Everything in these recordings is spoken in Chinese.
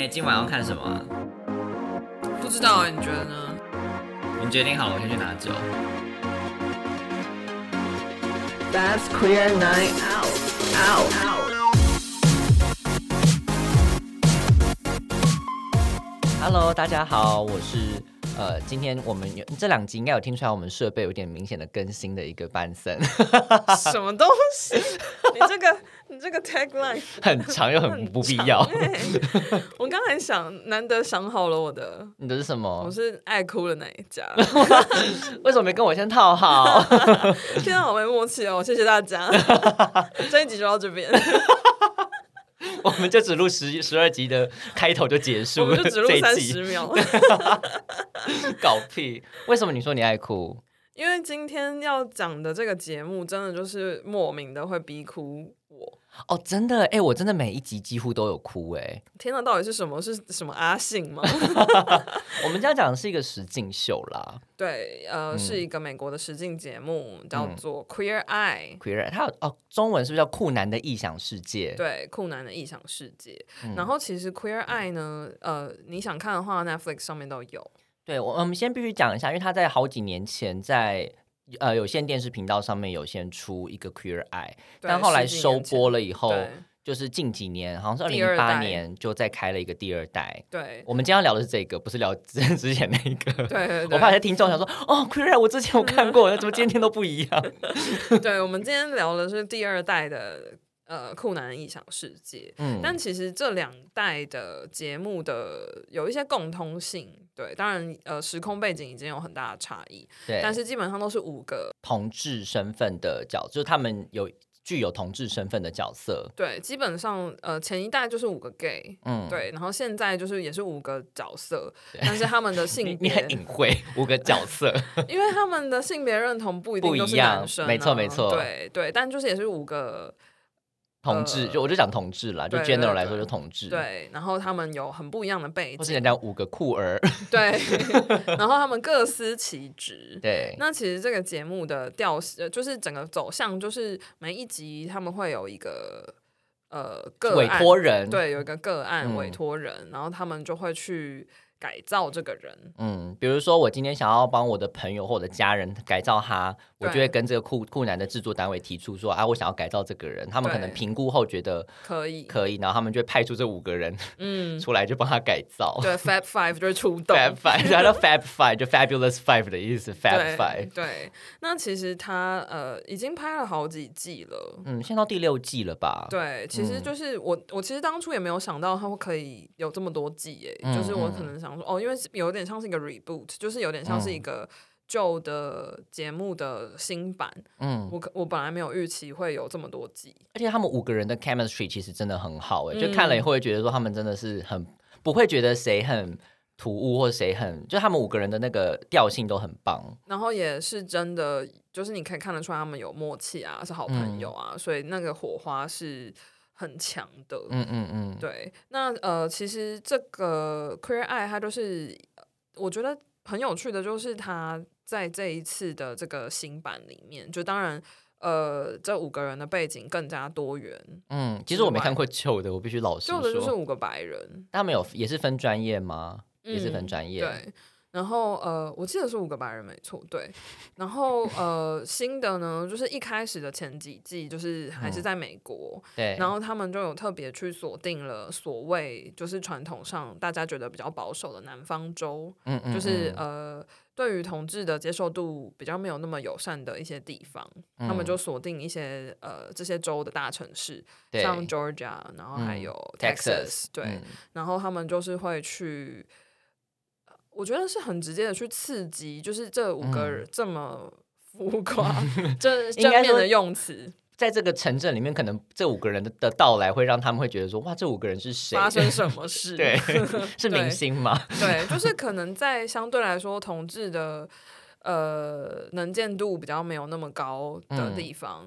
哎、今晚要看什么啊？不知道哎、你觉得呢？你决定好了，我先去拿酒。That's queer night out. Out. Out. Hello，大家好，我是呃，今天我们有这两集应该有听出来，我们设备有点明显的更新的一个班森，什么东西？你这个你这个 tagline 很长又很不必要。欸我刚才想，难得想好了我的，你的是什么我？是爱哭的那一家。为什么没跟我先套好？现在好没默契哦，谢谢大家。这一集就到这边，我们就只录十十二集的开头就结束了，我们就只录三十秒。搞屁！为什么你说你爱哭？因为今天要讲的这个节目，真的就是莫名的会逼哭我。哦，真的哎、我真的每一集几乎都有哭哎。天哪，到底是什么？是什么阿信吗？我们家讲的是一个实境秀啦对，呃，嗯是一个美国的实境节目，叫做 Queer Eye。，queer，它有哦，中文是不是叫酷男的异想世界？对，酷男的异想世界。嗯然后其实 Queer Eye 呢，呃，你想看的话，Netflix 上面都有。对，我我们先必须讲一下，因为他在好几年前在呃有线电视频道上面有先出一个 Queer Eye，但后来收播了以后，就是近几年，好像是二零一八年就再开了一个第二代。对我们今天要聊的是这个，不是聊之 之前那个。对对对，我怕有些听众想说，哦，Queer Eye 我之前有看过，怎么今天都不一样？对，我们今天聊的是第二代的呃酷男异想世界。嗯，但其实这两代的节目的有一些共通性，对，当然呃时空背景已经有很大的差异，对，但是基本上都是五个，同志身份的角，就是他们有具有同志身份的角色。对，基本上呃前一代就是五个 gay，嗯，，对，然后现在就是也是五个角色，但是他们的 你性你很别，隐晦，五个角色。因为他们的性别认同不一定都是男生啊、没错没错对对，但就是也是五个同志，就我就讲同志啦，就 general 来说就同志。，对，然后他们有很不一样的背或是景，人家五个酷儿。对，然后他们各司其职，对，那其实这个节目的调，呃，就是整个走向，就是每一集他们会有一个呃个委案托人。，对，有一个个案嗯委托人，然后他们就会去改造这个人。嗯，比如说我今天想要帮我的朋友或我的家人改造他，我就会跟这个酷酷男的制作单位提出说啊，我想要改造这个人，他们可能评估后觉得可以，可以，然后他们就会派出这五个人嗯，出来就帮他改造。对，Fab Five 就是出动。Fab Five，它叫 Fab Five，就 Fabulous Five 的意思，Fab Five。对，那其实他呃已经拍了好几季了。嗯，现在到第六季了吧？对，其实嗯就是我，我其实当初也没有想到他会可以有这么多季哎，嗯就是我嗯可能想说，哦，因为有点像是一个 reboot，就是有点像是一嗯。个旧的节目的新版。嗯，我可我本来没有预期会有这么多集，而且他们五个人的 chemistry 其实真的很好哎、就看了以嗯。后会觉得说他们真的是很不会觉得谁很突兀或谁很，就他们五个人的那个调性都很棒。然后也是真的，就是你可以看得出来他们有默契啊，是好朋友啊，所以那个火花是很强的。嗯嗯嗯，对，那呃，其实这个 Queer Eye 它就是，呃我觉得很有趣的，就是它在这一次的这个新版里面，就当然呃，这五个人的背景更加多元，嗯，其实我没看过旧的，我必须老实说旧的就是。五个白人，他们有也是分专业吗？也是分嗯专业。对。然后呃，我记得是五个白人没错，对。然后呃，新的呢，就是一开始的前几季，就是还是嗯。在美国，对，然后他们就有特别去锁定了所谓就是传统上大家觉得比较保守的南方州，嗯嗯就是嗯。呃对于同志的接受度比较没有那么友善的一些地方，他们就锁定一些呃这些州的大城市，像 Georgia，然后还嗯有 Texas，Texas，对，嗯。然后他们就是会去。呃我觉得是很直接的去刺激，就是这五个嗯人这么浮 夸、正应该说正面的用词，在这个城镇里面，可能这五个人的的到来会让他们会觉得说，哇，这五个人是谁？发生什么 事？对，是明星吗？对，就是可能在相对来说同志的呃能见度比较没有那么高的嗯地方，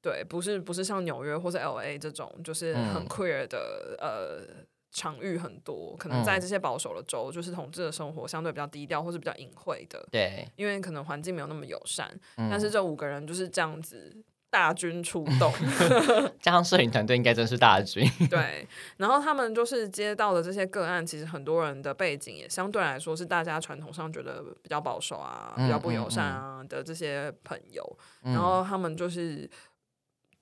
对，不是不是像纽约或是 L A 这种，就是很嗯 queer 的呃场域很多，可能在嗯。这些保守的州，就是统治的生活相对比较低调或是比较隐晦的，对，因为可能环境没有那么友善。嗯但是这五个人就是这样子大军出动，加上摄影团队应该真是大军。对，然后他们就是接到的这些个案，其实很多人的背景也相对来说是大家传统上觉得比较保守啊、比较不友善啊的这些朋友，然后他们就是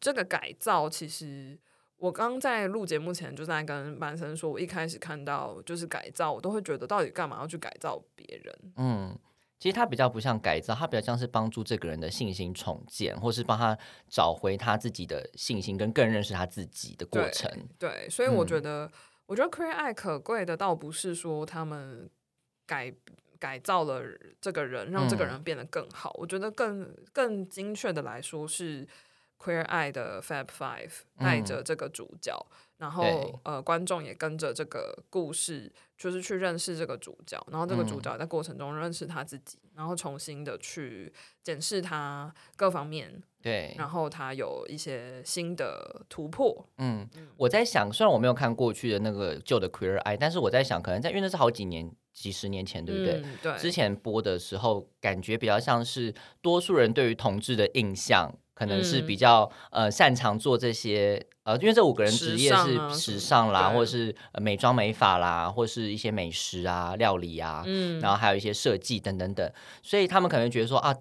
这个改造，其实我刚在录节目前就在跟班生说，我一开始看到就是改造，我都会觉得到底干嘛要去改造别人？嗯，其实他比较不像改造，他比较像是帮助这个人的信心重建，或是帮他找回他自己的信心，跟更认识他自己的过程。对，所以我嗯觉得，我觉得 Queer Eye 可贵的倒不是说他们改改造了这个人，让这个嗯人变得更好。我觉得更更精确的来说是 Queer Eye 的 Fab Five 带着这个主角，然后呃观众也跟着这个故事，就是去认识这个主角，然后这个主嗯。角在过程中认识他自己，然后重新的去检视他各方面，对，然后他有一些新的突破。嗯，我在想，虽然我没有看过去的那个旧的 Queer Eye，但是我在想，可能在因为那是好几年、几十年前，对不对？嗯、对，之前播的时候，感觉比较像是多数人对于同志的印象，可能是嗯比较、呃擅长做这些呃，因为这五个人职业是时尚啦，对或是呃美妆美发啦，或是一些美食啊、料理啊，嗯，然后还有一些设计等等等，所以他们可能觉得说啊，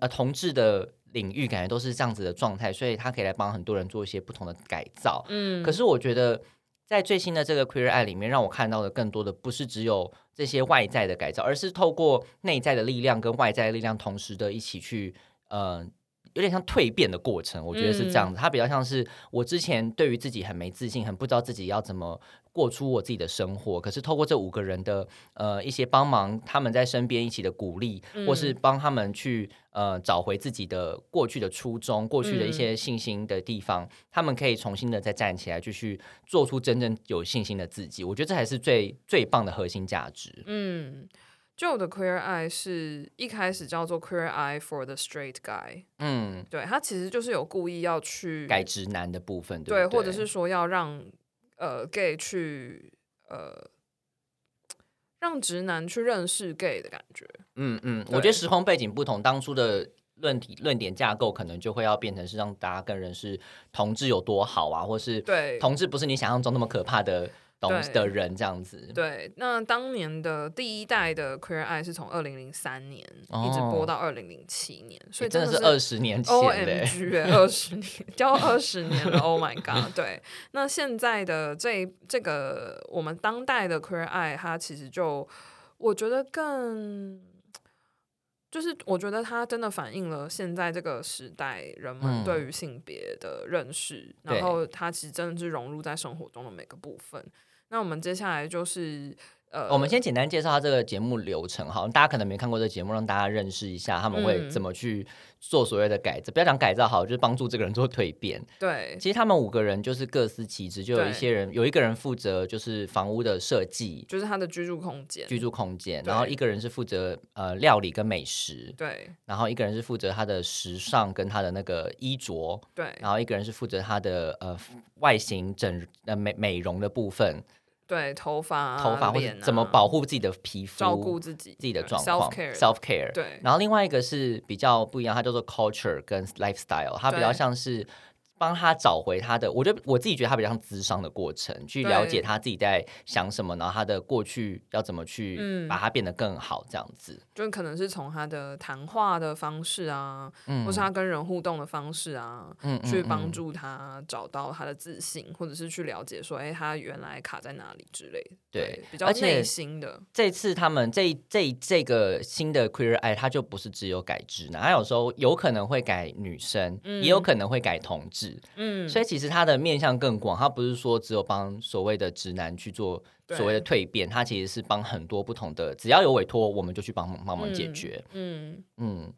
呃，同志的领域感觉都是这样子的状态，所以他可以来帮很多人做一些不同的改造。嗯，可是我觉得，在最新的这个 Queer Eye 里面，让我看到的更多的不是只有这些外在的改造，而是透过内在的力量跟外在的力量同时的一起去，呃。有点像蜕变的过程，我觉得是这样子。它比较像是我之前对于自己很没自信，很不知道自己要怎么过出我自己的生活。可是透过这五个人的呃一些帮忙，他们在身边一起的鼓励，或是帮他们去呃找回自己的过去的初衷、过去的一些信心的地方，他们可以重新的再站起来，继续做出真正有信心的自己。我觉得这才是最最棒的核心价值。嗯，旧的 Queer Eye 是一开始叫做 Queer Eye for the Straight Guy，嗯，对他其实就是有故意要去改直男的部分，对，或者是说要让呃 gay 去呃让直男去认识 gay 的感觉。嗯嗯，我觉得时空背景不同，当初的论题论点架构可能就会要变成是让大家更认识同志有多好啊，或是对同志不是你想象中那么可怕的东对的人这样子。对，那当年的第一代的 Queer Eye 是从二零零三年、一直哦播到二零零七年，所以真的是二十年前，OMG，二十年，教二十年了，Oh my God！对，那现在的这这个我们当代的 Queer Eye，它其实就我觉得更。就是我觉得它真的反映了现在这个时代人们嗯对于性别的认识，对然后它其实真的是融入在生活中的每个部分。那我们接下来就是呃，我们先简单介绍下这个节目流程哈，大家可能没看过这个节目，让大家认识一下他们会嗯怎么去做所谓的改造。不要讲改造好，就是帮助这个人做蜕变。对其实他们五个人就是各司其职，就有一些人有一个人负责就是房屋的设计、就是他的居住空间，居住空间，然后一个人是负责呃料理跟美食，对然后一个人是负责他的时尚跟他的那个衣着，对然后一个人是负责他的呃外形整呃美美容的部分，对，头发啊、头发或者脸啊怎么保护自己的皮肤，照顾自己自己的状况 self care care。对然后另外一个是比较不一样，它叫做 culture 跟 lifestyle，它比较像是帮他找回他的，我觉得我自己觉得他比较像咨商的过程，去了解他自己在想什么，然后他的过去要怎么去嗯把它变得更好，这样子。就可能是从他的谈话的方式啊，嗯或是他跟人互动的方式啊，嗯去帮。助他找到他的自信，或者是去了解说，哎、他原来卡在哪里之类的。对比较内心的。这次他们这这这个新的 Queer Eye，它就不是只有改直男，它有时候有可能会改女生，嗯也有可能会改同志。嗯，所以其实它的面向更广，它不是说只有帮所谓的直男去做对所谓的蜕变，它其实是帮很多不同的，只要有委托，我们就去帮忙帮忙解决。嗯，嗯，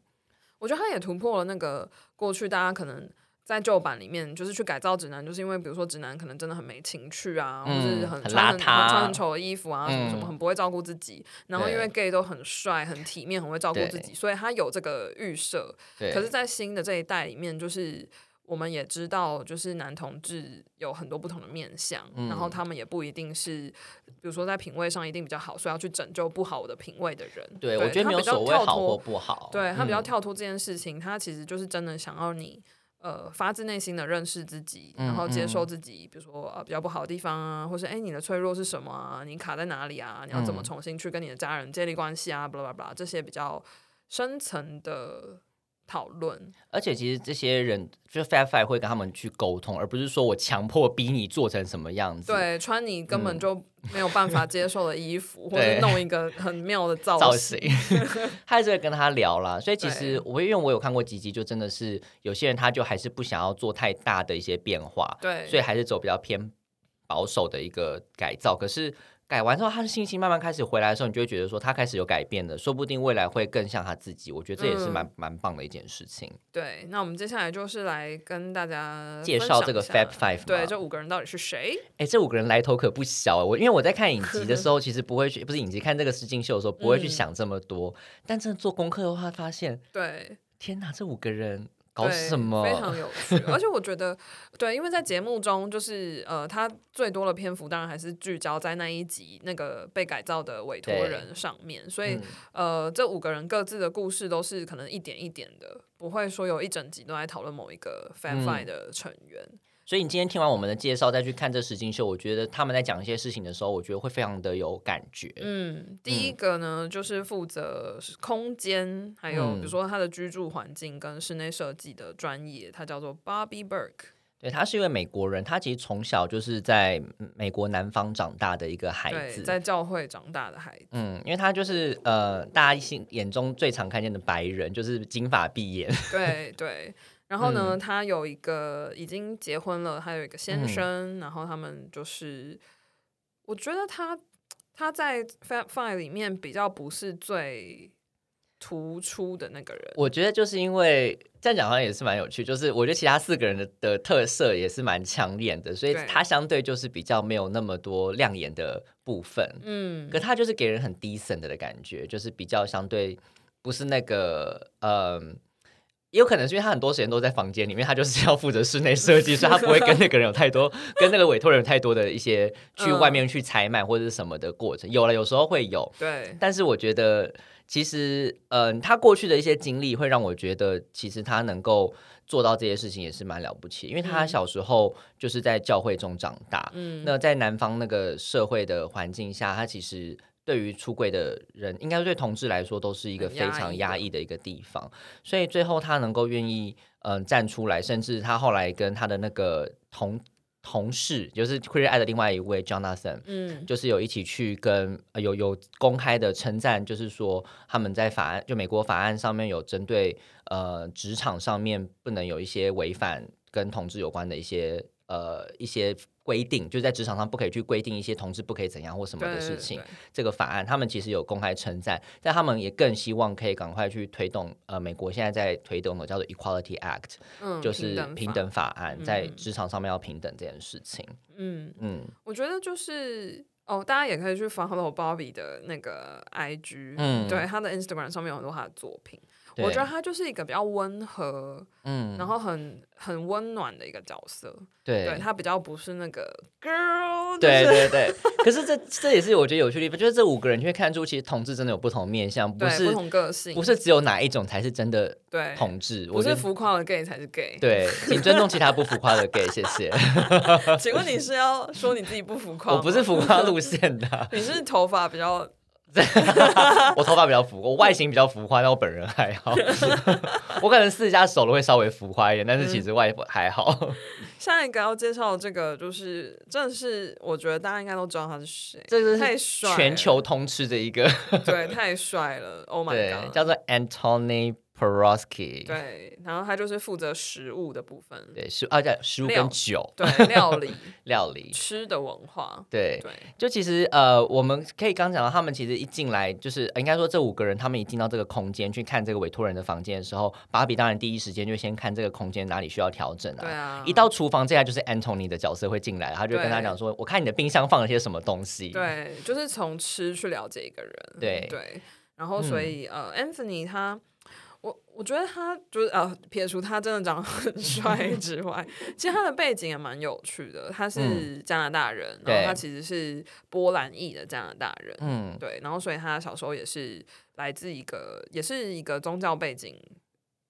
我觉得他也突破了那个过去大家可能。在旧版里面，就是去改造直男，就是因为比如说直男可能真的很没情趣啊，嗯或是很很穿很邋遢穿很丑的衣服啊，什么什么，嗯很不会照顾自己。然后因为 gay 都很帅、很体面、很会照顾自己，所以他有这个预设。对。可是，在新的这一代里面，就是我们也知道，就是男同志有很多不同的面相，嗯然后他们也不一定是，比如说在品味上一定比较好，所以要去拯救不好的品味的人。对，我觉得没有他比较所谓好跳脱或不好。对他比较嗯跳脱这件事情，他其实就是真的想要你呃发自内心的认识自己，嗯然后接受嗯自己，比如说呃比较不好的地方啊，或是哎你的脆弱是什么啊，你卡在哪里啊，你要怎么嗯重新去跟你的家人建立关系啊，巴拉巴拉这些比较深层的讨论。而且其实这些人就 Fat Five 会跟他们去沟通，而不是说我强迫逼你做成什么样子。对，穿你根本嗯就没有办法接受的衣服，或者弄一个很妙的造造型型。他还是会跟他聊啦。所以其实我因为我有看过几集，就真的是有些人他就还是不想要做太大的一些变化，对，所以还是走比较偏保守的一个改造。可是改完之后，他的信心慢慢开始回来的时候，你就会觉得说他开始有改变了，说不定未来会更像他自己。我觉得这也是蛮嗯蛮、棒的一件事情。对，那我们接下来就是来跟大家介绍这个 Fab Five 对，这五个人到底是谁？哎，这五个人来头可不小。我因为我在看影集的时 候，其实不会去，不是影集看这个试镜秀的时候，不会去嗯想这么多。但真的做功课的话，发现对，天哪，这五个人搞对什么？非常有 趣，而且我觉得，对，因为在节目中，就是呃，他最多的篇幅当然还是聚焦在那一集那个被改造的委托人上面，所以、嗯呃，这五个人各自的故事都是可能一点一点的，不会说有一整集都在讨论某一个 Fan 嗯 Five 的成员。所以你今天听完我们的介绍，再去看这实境秀，我觉得他们在讲一些事情的时候，我觉得会非常的有感觉。嗯，第一个呢，就是负责空间，还有嗯比如说他的居住环境跟室内设计的专业，他叫做 Bobby Burke。对他是一位美国人，他其实从小就是在美国南方长大的一个孩，子。在教会长大的孩子。嗯，因为他就是呃，大家心眼中最常看见的白人，就是金发碧眼。对 对。然后呢，嗯他有一个已经结婚了，还有一个先生，然后他们就是，我觉得他他在 Fab Five 里面比较不是最突出的那个人。我觉得就是因为这样讲好像也是蛮有趣，就是我觉得其他四个人的的特色也是蛮强烈的，所以对他相对就是比较没有那么多亮眼的部分。嗯可，他就是给人很 decent 的感觉，就是比较相对不是那个呃。也有可能是因为他很多时间都在房间里面，他就是要负责室内设计，所以他不会跟那个人有太多，跟那个委托人有太多的一些去嗯外面去采买或者是什么的过程。有了，有时候会有，对，但是我觉得其实，嗯、他过去的一些经历会让我觉得，其实他能够做到这些事情也是蛮了不起，因为他嗯小时候就是在教会中长大，嗯，那在南方那个社会的环境下，他其实对于出柜的人，应该对同志来说都是一个非常压抑的一个地方。所以最后他能够愿意嗯、呃站出来，甚至他后来跟他的那个同同事，就是 Queer Eye 的另外一位 Jonathan。嗯，就是有一起去跟、呃有有公开的称赞，就是说他们在法案就美国法案上面有针对呃职场上面不能有一些违反跟同志有关的一些呃一些规定，就在职场上不可以去规定一些同志不可以怎样或什么的事情。对这个法案他们其实有公开称赞，但他们也更希望可以赶快去推动呃美国现在在推动的叫做 Equality Act，、嗯，就是平等法案，在嗯职场上面要平等这件事情。嗯，嗯我觉得就是哦，大家也可以去 follow Bobby 的那个 IG，嗯对，他的 Instagram 上面有很多他的作品。对我觉得他就是一个比较温和，嗯然后很很温暖的一个角色。对对他比较不是那个 girl，对就是对对，可是这这也是我觉得有趣的地方，就是这五个人你会看出，其实同志真的有不同面向，不是不同个性，不是只有哪一种才是真的对同志。不我是浮夸的 gay 才是 gay。对，请尊重其他不浮夸的 gay，谢谢。请问你是要说你自己不浮夸？我不是浮夸路线的啊，你是头发比较 我头发比较浮，我外形比较浮夸，但我本人还好。我可能私下手了会稍微浮夸一点，但是其实外还好。下一个要介绍的这个，就是真的是我觉得大家应该都知道他是谁，这是太是帅了，全球通吃的一个，对太帅了，Oh my，god，叫做 Antony Porosky。对，然后他就是负责食物的部分，对，食啊，叫食物跟酒对料理料理。吃的文化，对，对，就其实呃，我们可以刚讲到，他们其实一进来就是呃应该说这五个人，他们一进到这个空间去看这个委托人的房间的时候，芭比当然第一时间就先看这个空间哪里需要调整啊。对啊，一到厨房，这下就是 Anthony 的角色会进来，他就跟他对讲说：“我看你的冰箱放了些什么东西。”对，就是从吃去了解一个人，对对，然后所以、呃，Anthony 他。我我觉得他就是呃，撇除他真的长得很帅之外，其实他的背景也蛮有趣的。他是加拿大人，然后他其实是波兰裔的加拿大人，嗯，对，然后所以他小时候也是来自一个也是一个宗教背景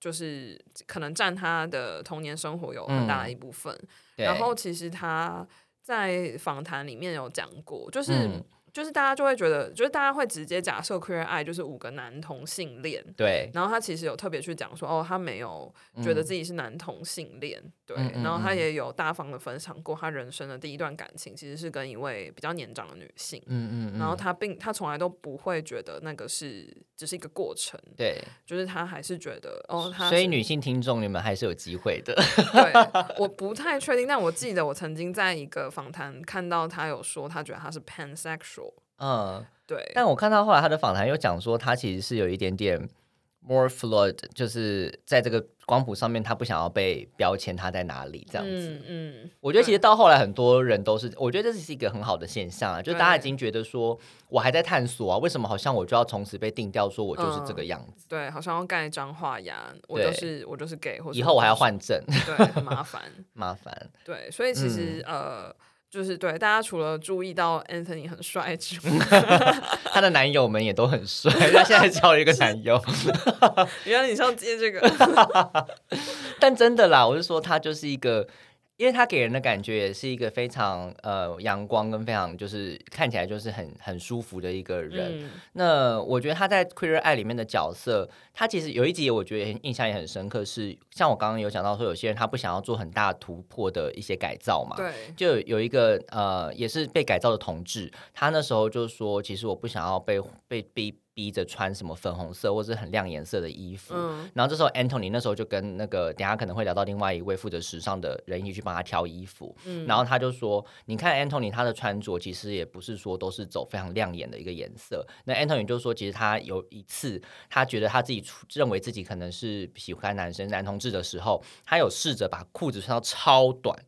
就是可能占他的童年生活有很大的一部分。对然后其实他在访谈里面有讲过，就是、嗯就是大家就会觉得，就是大家会直接假设 queer eye 就是五个男同性恋。对，然后他其实有特别去讲说，哦，他没有觉得自己是男同性恋，对。然后他嗯也有大方的分享过他人生的第一段感情，其实是跟一位比较年长的女性。嗯嗯嗯，然后他并他从来都不会觉得那个是只是一个过程，对，就是他还是觉得哦，他所以女性听众你们还是有机会的。对，我不太确定，但我记得我曾经在一个访谈看到他有说，他觉得他是 pansexual。嗯，对，但我看到后来他的访谈又讲说，他其实是有一点点 more fluid，就是在这个光谱上面，他不想要被标签他在哪里这样子。嗯嗯，我觉得其实到后来很多人都是，我觉得这是一个很好的现象啊，就大家已经觉得说我还在探索啊，为什么好像我就要从此被定掉说我就是这个样子，对，好像要盖章画押，我就是我就是 gay，或者以后我还要就是换证，对，很麻烦。麻烦。对，所以其实、嗯呃，就是对大家除了注意到 Anthony 很帅之外，他的男友们也都很帅，他现在交了一个男友，原来你是要接这个，但真的啦，我是说他就是一个。因为他给人的感觉也是一个非常呃阳光跟非常就是看起来就是很很舒服的一个人，嗯。那我觉得他在《Queer Eye》里面的角色，他其实有一集我觉得印象也很深刻是，像我刚刚有讲到说，有些人他不想要做很大突破的一些改造嘛，对，就有有一个呃，也是被改造的同志，他那时候就说，其实我不想要被被逼逼着穿什么粉红色或是很亮颜色的衣服。嗯然后这时候 Anthony 那时候就跟那个等下可能会聊到另外一位负责时尚的人一起去帮他挑衣服，嗯然后他就说，你看 Anthony 他的穿着其实也不是说都是走非常亮眼的一个颜色。那 Anthony 就说，其实他有一次他觉得他自己认为自己可能是喜欢男生男同志的时候，他有试着把裤子穿到超短，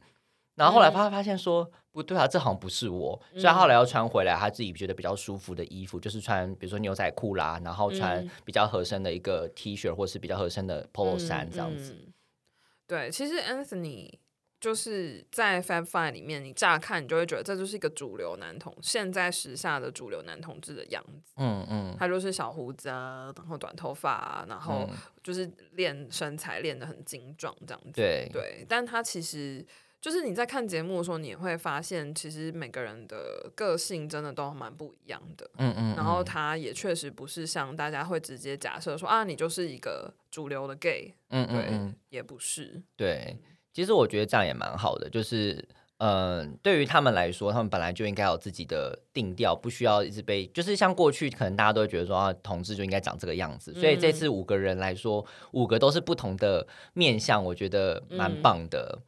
然后后来嗯他发现说。不对啊，这好像不是我，所以他后来要穿回来他自己觉得比较舒服的衣服，就是穿比如说牛仔裤啦，然后穿嗯比较合身的一个 T 恤，或是比较合身的 polo 衫这样子。嗯对，其实 Anthony 就是在 Fab Five 里面，你乍看你就会觉得这就是一个主流男同，现在时下的主流男同志的样子。嗯嗯，他就是小胡子啊，然后短头发啊，然后嗯就是练身材练得很精壮这样子。对对，但他其实就是你在看节目的时候，你也会发现，其实每个人的个性真的都蛮不一样的。嗯嗯，然后嗯他也确实不是像大家会直接假设说啊，你就是一个主流的 gay，嗯对，嗯嗯，也不是。对，其实我觉得这样也蛮好的，就是。嗯，对于他们来说，他们本来就应该有自己的定调，不需要一直被，就是像过去可能大家都会觉得说啊，同志就应该长这个样子，所以这次五个人来说，五个都是不同的面相，我觉得蛮嗯棒的。嗯，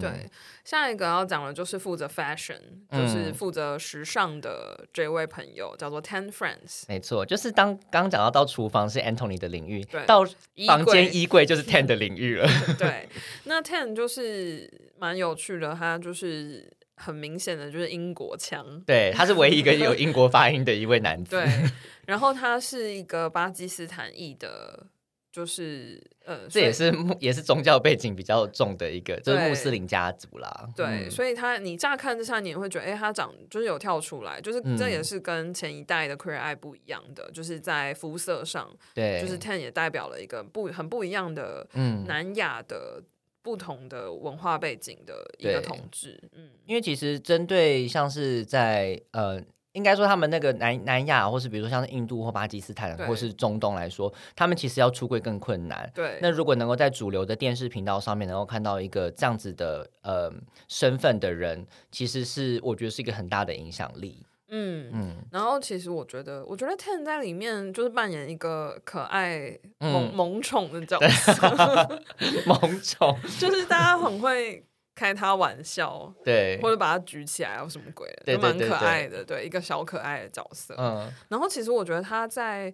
对，下一个要讲的就是负责 fashion，就是嗯负责时尚的这位朋友，叫做 Ten Friends。没错，就是当刚刚讲到到厨房是 Anthony 的领域对，到衣房间衣柜就是 Ten 的领域了。对，那 Ten 就是蛮有趣的，他就是很明显的就是英国腔。对，他是唯一一个有英国发音的一位男子。对，然后他是一个巴基斯坦裔的，就是呃，这也是穆也是宗教背景比较重的一个，就是穆斯林家族啦。对，嗯所以他你乍看之下，你也会觉得，哎，他长就是有跳出来，就是这也嗯是跟前一代的 queer eye 不一样的，就是在肤色上，对，就是 Ten 也代表了一个不很不一样的嗯，南亚的不同的文化背景的一个对统治，嗯，因为其实针对像是在呃。应该说，他们那个南南亚，或是比如说像是印度或巴基斯坦，或是中东来说，他们其实要出柜更困难。对，那如果能够在主流的电视频道上面能够看到一个这样子的呃身份的人，其实是我觉得是一个很大的影响力。嗯。嗯，然后其实我觉得，我觉得 Ten 在里面就是扮演一个可爱萌嗯萌宠的角色，萌宠，就是大家很会开他玩笑，对，或者把他举起来或什么鬼的，就蛮可爱的，对，一个小可爱的角色。嗯然后其实我觉得他在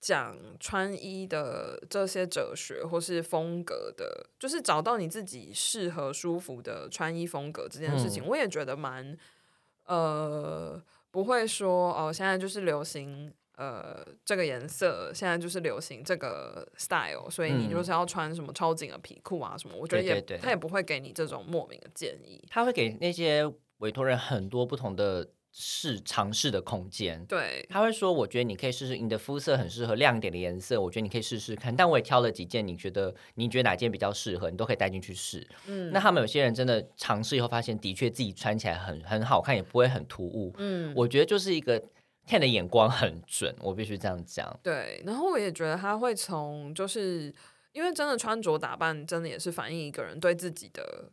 讲穿衣的这些哲学或是风格的，就是找到你自己适合舒服的穿衣风格这件事情，嗯我也觉得蛮呃不会说哦，现在就是流行。呃，这个颜色现在就是流行这个 style，所以你嗯就是要穿什么超紧的皮裤啊什么，我觉得也对他也不会给你这种莫名的建议。他会给那些委托人很多不同的试尝试的空间。对，他会说：“我觉得你可以试试，你的肤色很适合亮点的颜色，我觉得你可以试试看。但我也挑了几件，你觉得你觉得哪件比较适合，你都可以带进去试。嗯，那他们有些人真的尝试以后，发现的确自己穿起来很很好看，也不会很突兀。嗯，我觉得就是一个 Ken 的眼光很准，我必须这样讲。对，然后我也觉得他会从就是因为真的穿着打扮，真的也是反映一个人对自己的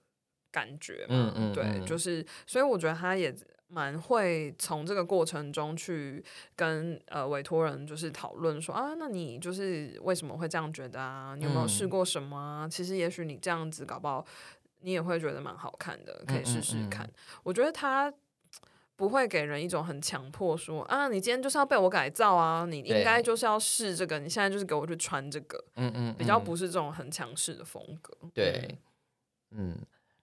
感觉嗯嗯对就是所以我觉得他也蛮会从这个过程中去跟呃委托人就是讨论说啊，那你就是为什么会这样觉得啊？你有没有试嗯过什么啊？其实也许你这样子搞不好，你也会觉得蛮好看的，可以试试嗯嗯嗯看。我觉得他。不会给人一种很强迫说啊，你今天就是要被我改造啊，你应该就是要试这个，你现在就是给我去穿这个，嗯嗯，比较嗯。不是这种很强势的风格。对，嗯，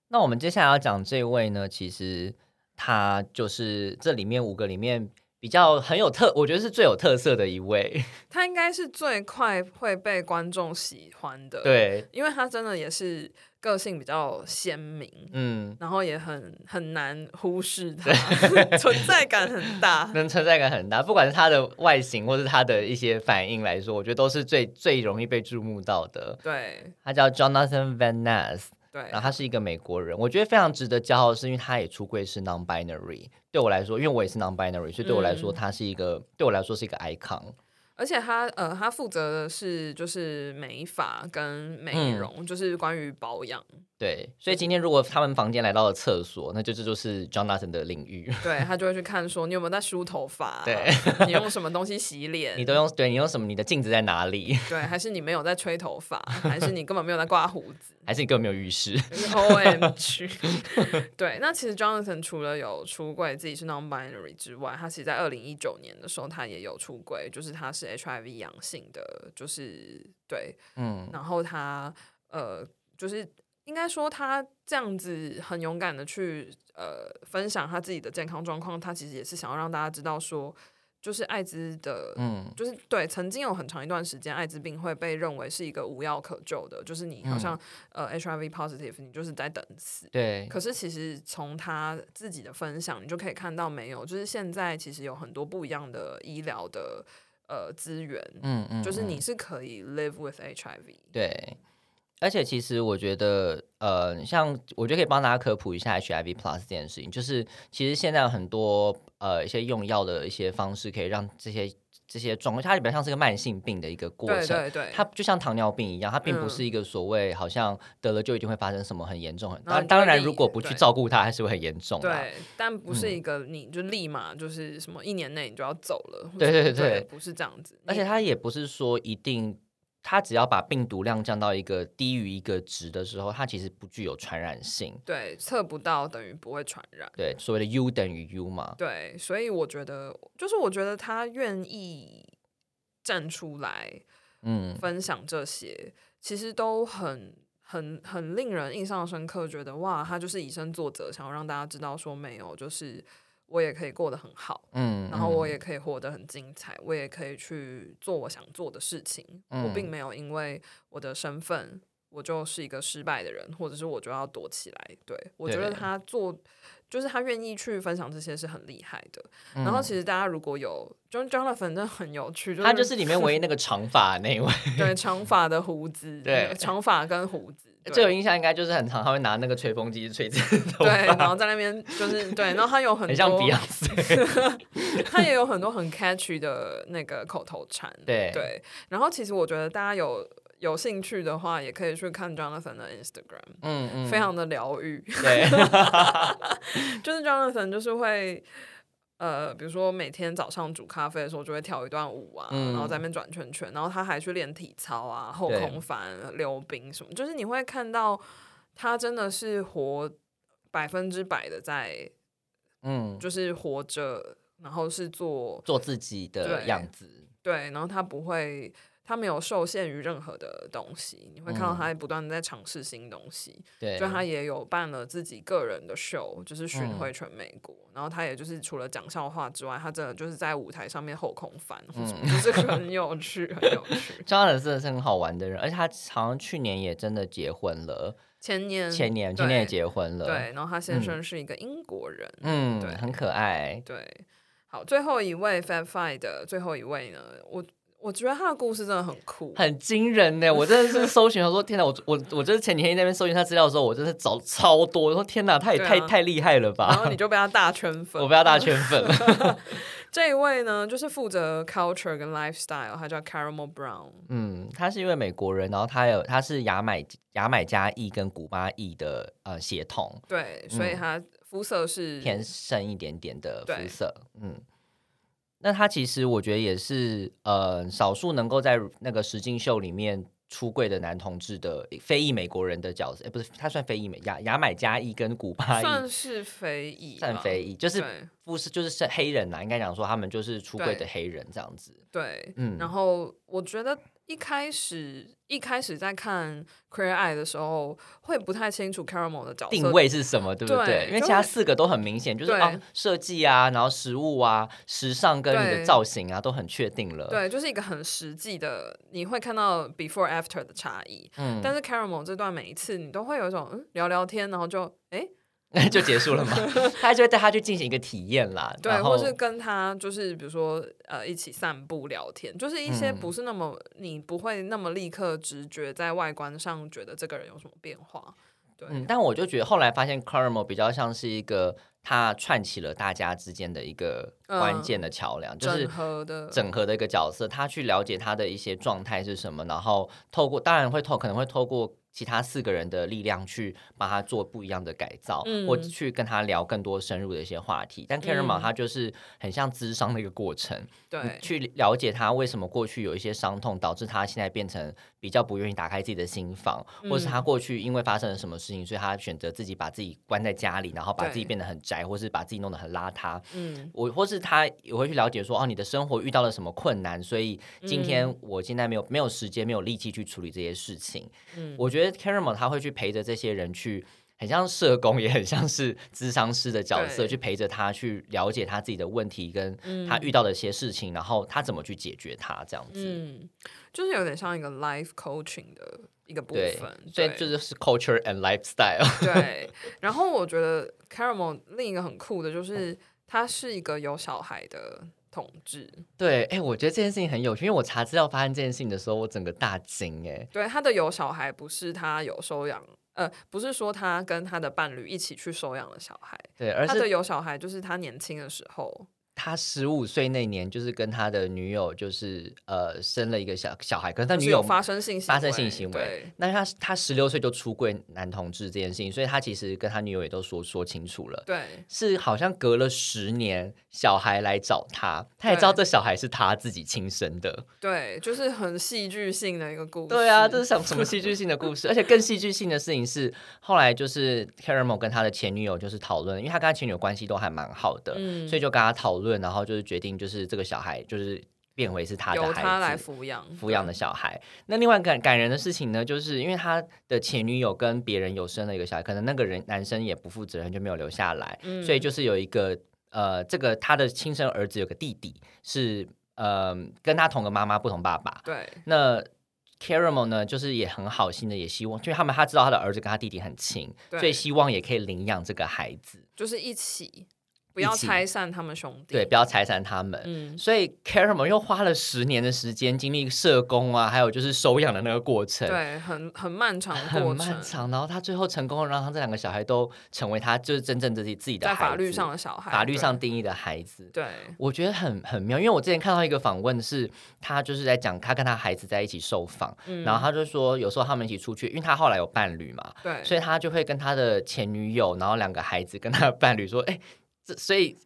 那我们接下来要讲这位呢，其实他就是这里面五个里面比较很有特，我觉得是最有特色的一位。他应该是最快会被观众喜欢的，，对，因为他真的也是个性比较鲜明，嗯，然后也很很难忽视他，存在感很大。能存在感很大，不管是他的外形或是他的一些反应来说，我觉得都是最最容易被注目到的。对他叫 Jonathan Van Ness，对然后他是一个美国人，我觉得非常值得骄傲，是因为他也出柜是 non-binary。对我来说，因为我也是 non-binary，所以对我来说，嗯他是一个对我来说是一个 icon。而且他呃，他负责的是就是美发跟美嗯容，就是关于保养。对，所以今天如果他们房间来到了厕所，那就这就是 Jonathan 的领域。对他就会去看说你有没有在梳头发、啊对，你用 什么东西洗脸，你都用对你用什么？你的镜子在哪里？对，还是你没有在吹头发，还是你根本没有在刮胡子还是你根本没有浴室？？O M G！对，那其实 Jonathan 除了有出柜自己是 non-binary 之外，他其实在二零一九年的时候，他也有出柜，就是他是 HIV 阳性的，就是对，嗯。然后他呃，就是应该说他这样子很勇敢的去呃分享他自己的健康状况，他其实也是想要让大家知道说，就是艾滋的，嗯。就是对，曾经有很长一段时间，艾滋病会被认为是一个无药可救的，就是你好像、呃 HIV positive，你就是在等死。对，可是其实从他自己的分享，你就可以看到没有，就是现在其实有很多不一样的医疗的呃资源，嗯嗯就是你嗯是可以 live with HIV。对。而且其实我觉得，呃，像我觉得可以帮大家科普一下 HIV plus 这件事情，就是其实现在有很多呃一些用药的一些方式，可以让这些这些状况，它基本上是个慢性病的一个过程。对对对，它就像糖尿病一样，它并不嗯是一个所谓好像得了就一定会发生什么很严重很。当当然，如果不去照顾它，还是会很严重啦。对，但不是嗯一个你就立马就是什么一年内你就要走了，对对对，不是这样子。而且它也不是说一定，它只要把病毒量降到一个低于一个值的时候，它其实不具有传染性。对测不到等于不会传染。对，所谓的 U 等于 U 嘛。对，所以我觉得，就是我觉得他愿意站出来嗯，分享这些，其实都很。很很令人印象深刻，觉得哇，他就是以身作则，想要让大家知道说没有，就是我也可以过得很好，嗯，然后我嗯也可以活得很精彩，我也可以去做我想做的事情。我嗯并没有因为我的身份，我就是一个失败的人，或者是我就要躲起来。对我觉得他做，就是他愿意去分享这些是很厉害的。然后其实大家如果有，John Jonathan 真的很有趣，就他就是 里面唯一那个长发那一位。对长发的胡子，对长发跟胡子。对最有印象应该就是很长，他会拿那个吹风机吹自己的头对，然后在那边就是对，然后他有 很很像多 Beyonce。他也有很多很 catchy 的那个口头禅。对对，然后其实我觉得大家有有兴趣的话，也可以去看 Jonathan 的 Instagram，、嗯嗯，非常的疗愈。对，就是 Jonathan 就是会。呃，比如说每天早上煮咖啡的时候，就会跳一段舞啊，嗯然后在那边转圈圈，然后他还去练体操啊、后对空翻、溜冰什么，就是你会看到他真的是活百分之百的在，嗯，就是活着，然后是做做自己的对样子。对，然后他不会，他没有受限于任何的东西，你会看到嗯他不断的在尝试新东西。对，就他也有办了自己个人的秀，就是巡嗯回全美国。然后他也就是除了讲笑话之外，他真的就是在舞台上面后空翻，嗯就是 很有趣，很有趣。张翰真的是很好玩的人，而且他好像去年也真的结婚了。前年前年前年也对结婚了，对，，然后他先嗯生是一个英国人，嗯，对很可爱，对，好，最后一位 Fab Five 的最后一位呢，我我觉得他的故事真的很酷，很惊人呢！我真的是搜寻，我说天哪，我我我就是前几天在那边搜寻他资料的时候，我真的找超多，我说天哪，他也太、太厉害了吧然后！你就被他大圈粉。我不要大圈粉了，这一位呢，就是负责 culture 跟 lifestyle，他叫 Caramel Brown。嗯，他是一位美国人，然后他有他是牙买牙买加裔跟古巴裔的呃血统，对，所以嗯他肤色是偏深一点点的对肤色，嗯。那他其实我觉得也是呃少数能够在那个实境秀里面出柜的男同志的非裔美国人的角色，诶不是他算非裔美牙牙买加裔跟古巴裔算是非裔，算非裔，就是对肤色就是是黑人呐，应该讲说他们就是出柜的黑人这样子。对，嗯然后我觉得一开始一开始在看 Queer Eye 的时候，会不太清楚 Caramel 的角色定位是什么，对不对？因为其他四个都很明显，就是设计啊，然后食物啊，时尚跟你的造型啊，都很确定了。，对，就是一个很实际的，你会看到 before after 的差异。嗯，但是 Caramel 这段每一次你都会有一种嗯聊聊天，然后就哎 就结束了嘛。他就会带他去进行一个体验啦，对，或是跟他就是比如说呃一起散步聊天，就是一些嗯不是那么、你不会那么立刻直觉在外观上觉得这个人有什么变化。对，嗯，但我就觉得后来发现 Caramel 比较像是一个他串起了大家之间的一个关键的桥梁，就是整合的整合的一个角色，他去了解他的一些状态是什么，然后透过当然会透可能会透过其他四个人的力量去帮他做不一样的改造，嗯。或去跟他聊更多深入的一些话题。但 Karen 嘛他就是很像智商的一个过程，对。你去了解他为什么过去有一些伤痛，导致他现在变成比较不愿意打开自己的心房，或者是他嗯过去因为发生了什么事情，所以他选择自己把自己关在家里，然后把自己变得很宅，或是把自己弄得很邋遢。嗯我或是他也会去了解说，哦，你的生活遇到了什么困难，所以今天嗯我现在没有没有时间，没有力气去处理这些事情。嗯我觉得 Caramel 他会去陪着这些人去。很像社工，也很像是咨商师的角色，去陪着他去了解他自己的问题，跟嗯。他遇到的一些事情，然后他怎么去解决他，这样子。嗯，就是有点像一个 life coaching 的一个部分，，所以对。这就是 culture and lifestyle。对，然后我觉得 Caramel 另一个很酷的就是他是一个有小孩的统治，对，哎、我觉得这件事情很有趣，因为我查资料发现这件事情的时候，我整个大惊，哎，对他的有小孩不是他有收养，呃，不是说他跟他的伴侣一起去收养了小孩，对，而他的是有小孩就是他年轻的时候，他十五岁那年，就是跟他的女友，就是呃生了一个小小孩，可是他女友发生性行发生性行为对，那他他十六岁就出柜男同志这件事情，所以他其实跟他女友也都说说清楚了。对是好像隔了十年，小孩来找他，他也知道这小孩是他自己亲生的。对，就是很戏剧性的一个故事。对啊，这是什什么戏剧性的故事？而且更戏剧性的事情是，后来就是 Caramel 跟他的前女友就是讨论，因为他跟他前女友关系都还蛮好的，嗯所以就跟他讨论，然后就是决定就是这个小孩就是变回是他的孩由他来子。抚养抚养的小孩。那另外感感人的事情呢，就是因为他的前女友跟别人有生了一个小孩，可能那个人男生也不负责任，就没有留下来，嗯所以就是有一个呃，这个他的亲生儿子有个弟弟是呃跟他同个妈妈不同爸爸。对那 Caramel 呢，就是也很好心的，也希望，就是他们他知道他的儿子跟他弟弟很亲，所以希望也可以领养这个孩子，就是一起，不要拆散他们兄弟。对，不要拆散他们。嗯，所以 Caramel 又花了十年的时间，经历社工啊，还有就是收养的那个过程，对，很很漫长的很过程，漫长。然后他最后成功地让他这两个小孩都成为他就是真正自己自己的孩子在法律上的小孩，法律上定义的孩子。对我觉得很很妙，因为我之前看到一个访问，是他就是在讲他跟他孩子在一起受访，嗯然后他就说有时候他们一起出去，因为他后来有伴侣嘛，对，所以他就会跟他的前女友，然后两个孩子跟他的伴侣说，哎、这所以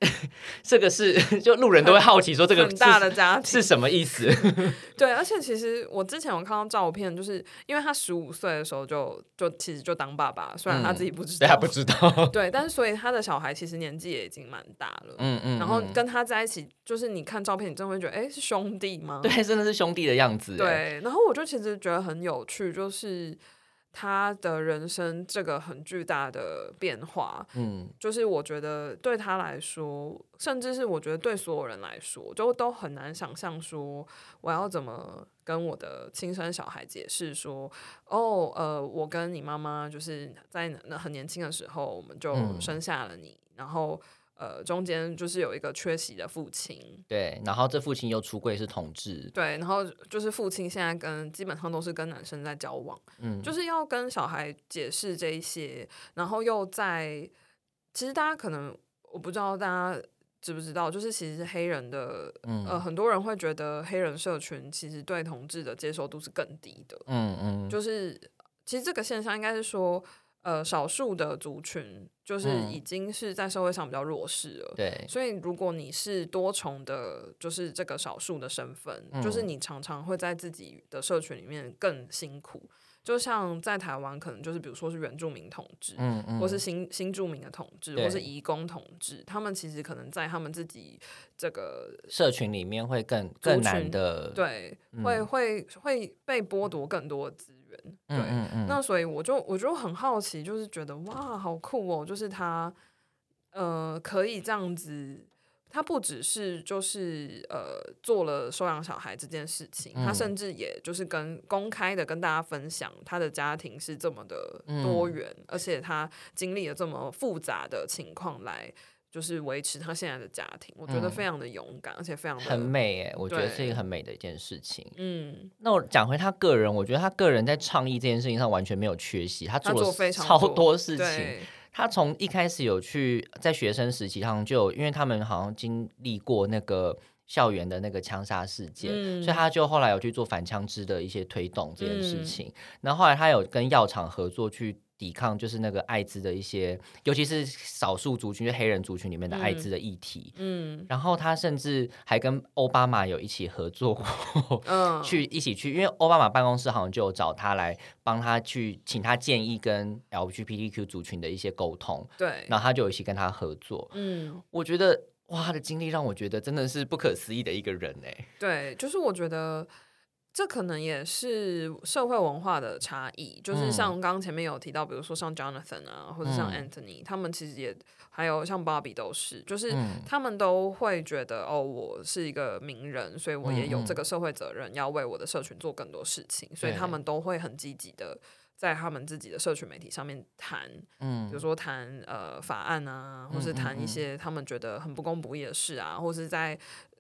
这个是就路人都会好奇说这个很大的家庭是什么意思？对，而且其实我之前有看到照片，就是因为他十五岁的时候就就其实就当爸爸，虽然他嗯自己不知道，对他不知道，对，但是所以他的小孩其实年纪也已经蛮大了。嗯嗯，嗯然后跟他在一起，就是你看照片，你真的会觉得，哎，是兄弟吗？对，真的是兄弟的样子，哎，对，然后我就其实觉得很有趣，就是他的人生这个很巨大的变化，嗯。就是我觉得对他来说，甚至是我觉得对所有人来说，就都很难想象说我要怎么跟我的亲生小孩解释说，哦，呃，我跟你妈妈就是在那很年轻的时候，我们就嗯。生下了你，然后呃中间就是有一个缺席的父亲，对，然后这父亲又出柜是同志，对，然后就是父亲现在跟基本上都是跟男生在交往，嗯，就是要跟小孩解释这一些，然后又在，其实大家可能我不知道大家知不知道，就是其实黑人的，嗯呃，很多人会觉得黑人社群其实对同志的接受度是更低的，嗯嗯，就是其实这个现象应该是说。呃，少数的族群就是嗯。已经是在社会上比较弱势了，对，所以，如果你是多重的，就是这个少数的身份，就是嗯。你常常会在自己的社群里面更辛苦。就像在台湾，可能就是比如说是原住民统治，嗯嗯，或是新新住民的统治，或是移工统治，他们其实可能在他们自己这个社群里面会更更难群的，，对，会会会被剥夺更多的资源。对，嗯嗯嗯，那所以我就我就很好奇，就是觉得哇，好酷哦！就是他呃可以这样子，他不只是就是呃做了收养小孩这件事情，他嗯甚至也就是跟公开的跟大家分享他的家庭是这么的嗯多元，而且他经历了这么复杂的情况来。就是维持他现在的家庭，我觉得嗯非常的勇敢，而且非常的很。美诶，我觉得是一个很美的一件事情。嗯，那我讲回他个人，我觉得他个人在倡议这件事情上完全没有缺席，他他做了超多事情。他从一开始有去在学生时期上就有，因为他们好像经历过那个校园的那个枪杀事件，嗯所以他就后来有去做反枪支的一些推动这件事嗯情。然后后来他有跟药厂合作去抵抗，就是那个艾滋的一些，尤其是少数族群，就黑人族群里面的艾滋的议题。嗯然后他甚至还跟奥巴马有一起合作过，嗯，去一起去，因为奥巴马办公室好像就有找他来帮他去，请他建议跟 LGBTQ 族群的一些沟通，对，然后他就有一起跟他合作。嗯，我觉得哇，他的经历让我觉得真的是不可思议的一个人哎。对，就是我觉得这可能也是社会文化的差异，就是嗯。像刚刚前面有提到，比如说像 Jonathan 啊，或者像嗯。Anthony，、他们其实也还有像 Bobby 都是，就是嗯。他们都会觉得哦，我是一个名人，所以我也有这个社会责任，要为我的社群做更多事情，所以他们都会很积极的。在他们自己的社群媒体上面谈，嗯。比如说谈呃法案啊，或是谈一嗯。些他们觉得很不公不义的事啊，或是在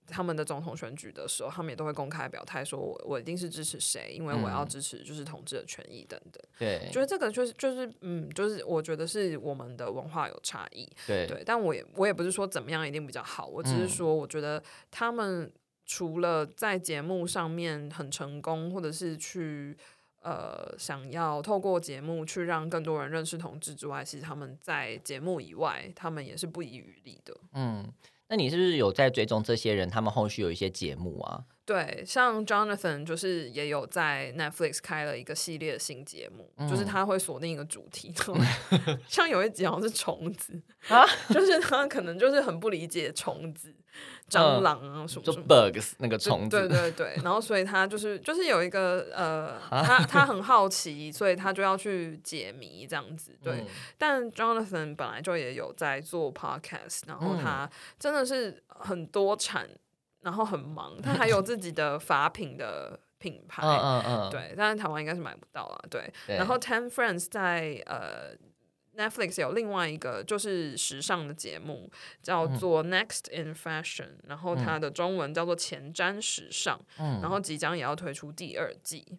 他们的总统选举的时候，他们也都会公开表态说我我一定是支持谁，因为我要嗯支持就是同志的权益等等。对觉得这个就是就是嗯，就是我觉得是我们的文化有差异，对对，但我也我也不是说怎么样一定比较好，我只是嗯说我觉得他们除了在节目上面很成功，或者是去呃想要透过节目去让更多人认识同志之外，其实他们在节目以外，他们也是不遗余力的。嗯。那你是不是有在追踪这些人？他们后续有一些节目啊？对，像 Jonathan 就是也有在 Netflix 开了一个系列新节目，就是嗯他会锁定一个主题，像有一集好像是虫子 啊，就是他可能就是很不理解虫子、蟑螂啊什么就什么。bugs 那个虫子，对对对，然后所以他就是就是有一个呃，他他很好奇，所以他就要去解谜这样子。对，嗯但 Jonathan 本来就也有在做 podcast，然后嗯他真的是很多产，然后很忙，他还有自己的法品的品牌。嗯嗯嗯，对，但是台湾应该是买不到啊。对，对然后 Ten Friends 在呃 Netflix 有另外一个就是时尚的节目，叫嗯做 Next in Fashion，、然后它的中文叫做前瞻时尚，嗯然后即将也要推出第二季。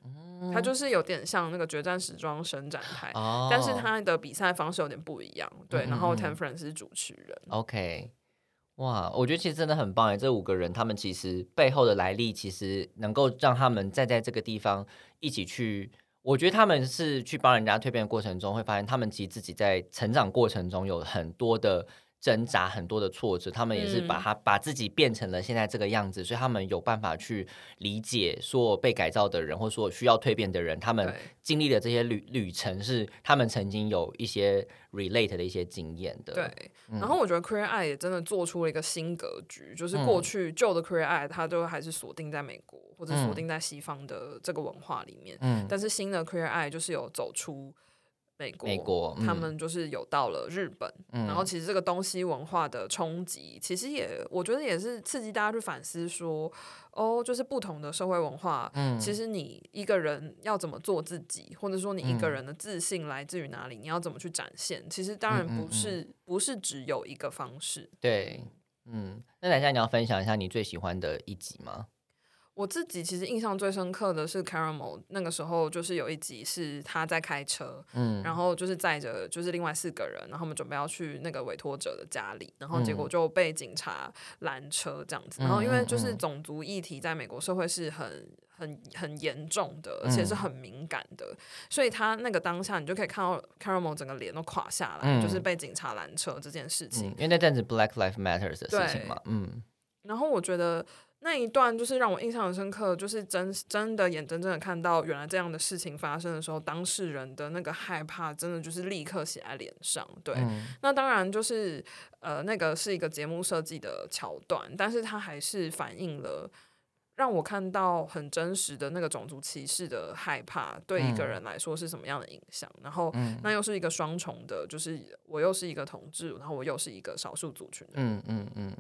它就是有点像那个决战时装伸展台，哦，但是它的比赛方式有点不一样。对，嗯然后嗯 Ten Friends 是主持人。OK，哇，我觉得其实真的很棒哎，这五个人他们其实背后的来历，其实能够让他们站在这个地方一起去。我觉得他们是去帮人家蜕变的过程中，会发现他们其实自己在成长过程中有很多的挣扎、很多的挫折，他们也是把嗯。他、把自己变成了现在这个样子，所以他们有办法去理解所有被改造的人，或者说需要蜕变的人，他们经历的这些旅旅程是他们曾经有一些 relate 的一些经验的。对，嗯然后我觉得 Queer Eye 也真的做出了一个新格局，就是过嗯。去旧的 Queer Eye 它都还是锁定在美国或者嗯。锁定在西方的这个文化里面，嗯，但是新的 Queer Eye 就是有走出美国，美国他嗯。们就是有到了日本，嗯。然后其实这个东西文化的冲击，其实也我觉得也是刺激大家去反思说，哦，就是不同的社会文化，嗯。其实你一个人要怎么做自己，或者说你一个嗯。人的自信来自于哪里，你要怎么去展现，其实当然不是、不是只有一个方式。对，嗯，那等一下你要分享一下你最喜欢的一集吗？我自己其实印象最深刻的是 Caramel，那个时候就是有一集是他在开车，嗯，然后就是载着就是另外四个人，然后我们准备要去那个委托者的家里，然后结果嗯。就被警察拦车这样子。嗯然后因为嗯。就是嗯种族议题在美国社会是很很很严重的，而且是嗯。很敏感的，所以他那个当下你就可以看到 Caramel 整个脸都垮下来，嗯就是被警察拦车这件事情。嗯，因为那阵子 Black Lives Matters 的事情对嘛，嗯。然后我觉得那一段就是让我印象很深刻，就是真真的眼睁睁的看到原来这样的事情发生的时候，当事人的那个害怕，真的就是立刻写在脸上。对，嗯那当然就是呃，那个是一个节目设计的桥段，但是它还是反映了。让我看到很真实的那个种族歧视的害怕，对一个嗯人来说是什么样的影响？然后，嗯那又是一个双重的，就是我又是一个同志，然后我又是一个少数族群的人。嗯嗯嗯，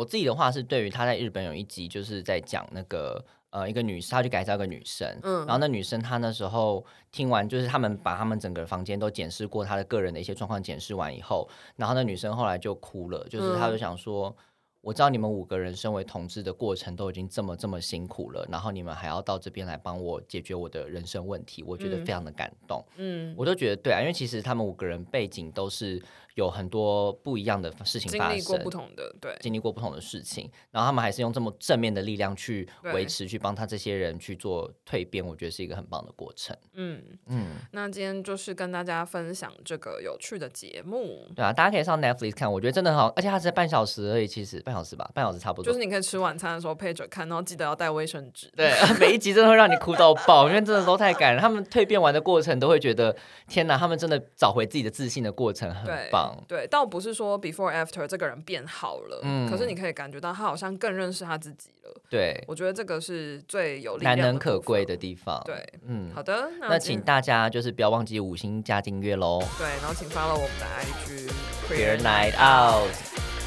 我自己的话是对于他在日本有一集就是在讲那个呃一个女生，他去改造一个女生，嗯然后那女生她那时候听完，就是他们把他们整个房间都检视过，她的个人的一些状况检视完以后，然后那女生后来就哭了，就是她就嗯想说。我知道你们五个人身为同志的过程都已经这么这么辛苦了，然后你们还要到这边来帮我解决我的人生问题，我觉得嗯非常的感动。嗯，我都觉得对啊，因为其实他们五个人背景都是有很多不一样的事情发生，经历过不同的，对，经历过不同的事情，然后他们还是用这么正面的力量去维持，去帮他这些人去做蜕变，我觉得是一个很棒的过程。嗯，嗯，那今天就是跟大家分享这个有趣的节目，对啊，大家可以上 Netflix 看，我觉得真的很好，而且它只是半小时而已，其实半小时吧，半小时差不多。就是你可以吃晚餐的时候配着看，然后记得要带卫生纸。对，每一集真的会让你哭到爆，因为真的都太感人。他们蜕变完的过程，都会觉得天哪，他们真的找回自己的自信的过程很棒。对，倒不是说 before after 这个人变好了，嗯可是你可以感觉到他好像更认识他自己了。对，我觉得这个是最有力难量能可贵的地方。对，嗯，好的，那今请大家就是不要忘记五星加订阅喽。对，然后请发了我们的 IG Queer Night Out，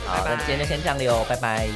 好，那今天就先这样了哟，拜拜。